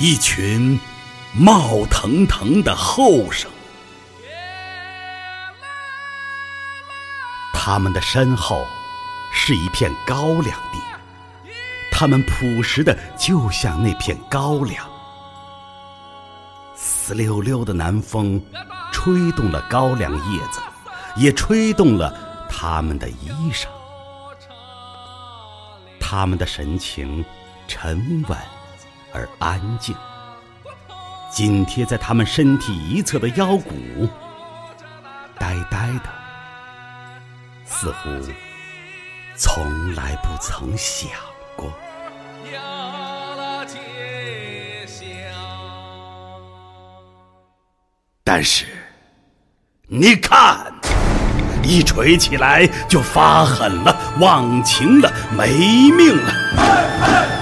一群冒腾腾的后生，他们的身后是一片高粱地，他们朴实的就像那片高粱。丝溜溜的南风，吹动了高粱叶子，也吹动了他们的衣裳。他们的神情沉稳而安静，紧贴在他们身体一侧的腰骨，呆呆的，似乎从来不曾想过。但是，你看，一锤起来就发狠了，忘情了，没命了。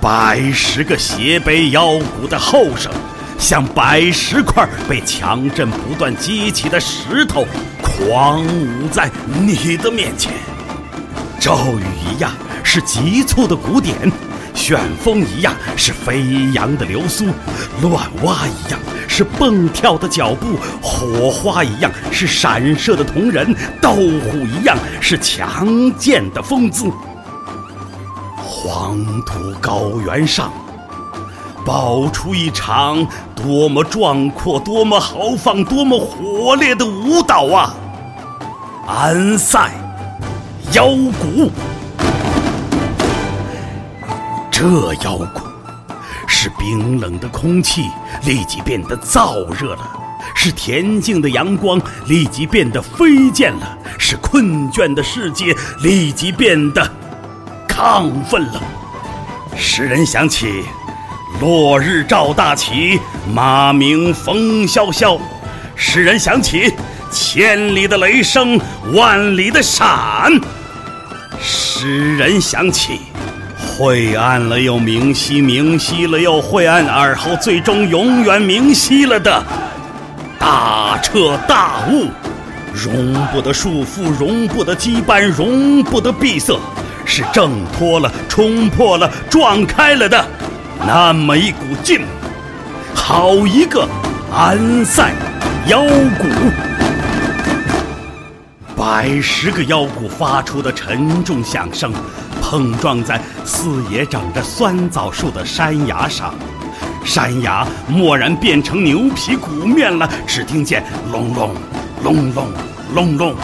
百十个斜背腰鼓的后生，像百十块被强震不断激起的石头，狂舞在你的面前。骤雨一样，是急促的鼓点。旋风一样是飞扬的流苏，乱蛙一样是蹦跳的脚步，火花一样是闪射的瞳仁，斗虎一样是强健的风姿。黄土高原上，爆出一场多么壮阔、多么豪放、多么火烈的舞蹈啊！安塞腰鼓。这腰鼓，使冰冷的空气立即变得燥热了，使恬静的阳光立即变得飞溅了，使困倦的世界立即变得亢奋了，使人想起落日照大旗，马鸣风萧萧，使人想起千里的雷声，万里的闪，使人想起。晦暗了又明晰，明晰了又晦暗，而后最终永远明晰了的大彻大悟，容不得束缚，容不得羁绊，容不得闭塞，是挣脱了、冲破了、撞开了的那么一股劲，好一个安塞腰鼓！百十个腰鼓发出的沉重响声。碰撞在四野长着酸枣树的山崖上，山崖蓦然变成牛皮鼓面了。只听见隆隆隆隆隆隆，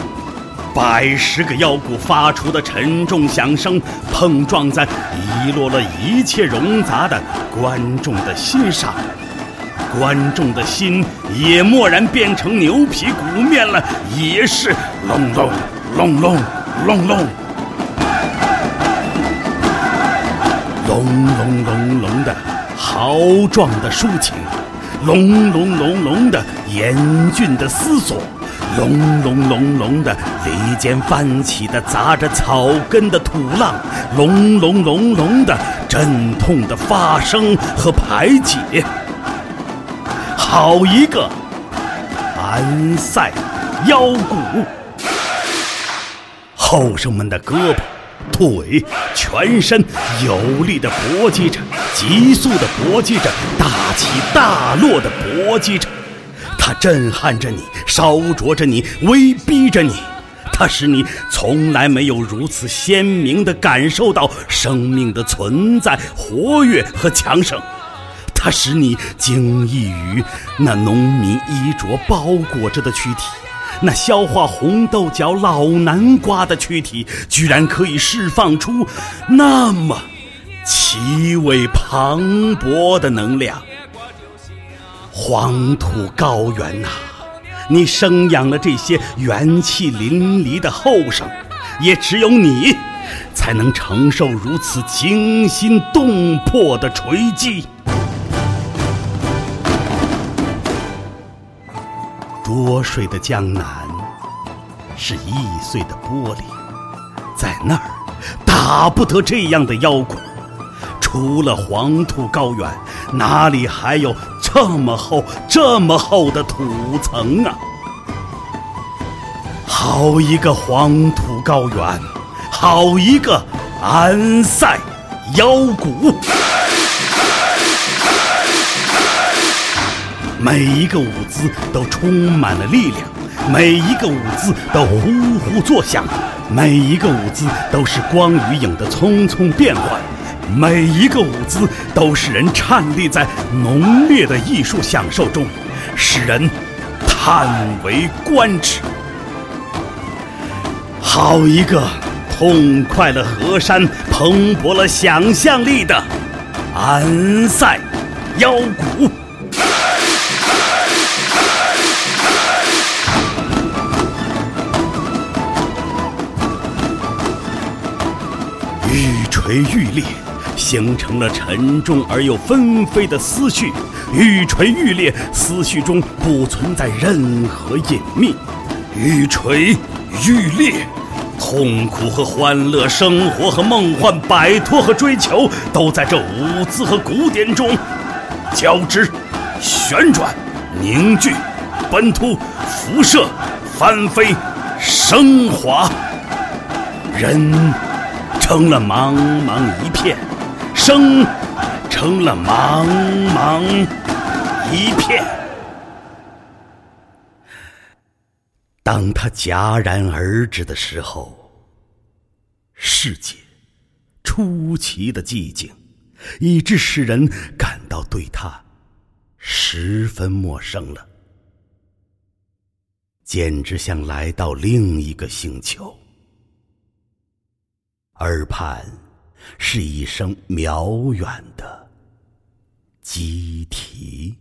百十个腰鼓发出的沉重响声，碰撞在遗落了一切冗杂的观众的心上，观众的心也蓦然变成牛皮鼓面了，也是隆隆隆隆隆隆。隆隆隆隆的豪壮的抒情，隆隆隆隆的严峻的思索，隆隆隆隆的犁间翻起的砸着草根的土浪，隆隆隆隆的阵痛的发声和排解。好一个安塞腰鼓，后生们的胳膊。腿、全身有力的搏击着，急速的搏击着，大起大落的搏击着。它震撼着你，烧灼着你，威逼着你。它使你从来没有如此鲜明地感受到生命的存在、活跃和强盛。它使你惊异于那农民衣着包裹着的躯体。那消化红豆角、老南瓜的躯体，居然可以释放出那么奇伟磅礴的能量。黄土高原呐，你生养了这些元气淋漓的后生，也只有你，才能承受如此惊心动魄的锤击。多水的江南是易碎的玻璃，在那儿打不得这样的妖怪。除了黄土高原哪里还有这么厚这么厚的土层啊？好一个黄土高原好一个安塞腰鼓每一个舞姿都充满了力量每一个舞姿都呼呼作响每一个舞姿都是光与影的匆匆变换。每一个舞姿都使人颤栗在浓烈的艺术享受中，使人叹为观止。好一个痛快了河山、蓬勃了想象力的安塞腰鼓！愈锤愈裂，形成了沉重而又纷飞的思绪。愈锤愈裂，思绪中不存在任何隐秘。愈锤愈裂，痛苦和欢乐，生活和梦幻，摆脱和追求，都在这舞姿和古典中交织、旋转、凝聚、奔突、辐射、翻飞、升华。人。成了茫茫一片，生成了茫茫一片。当他戛然而止的时候，世界出奇的寂静，以致使人感到对他十分陌生了，简直像来到另一个星球。耳畔是一声渺远的鸡啼。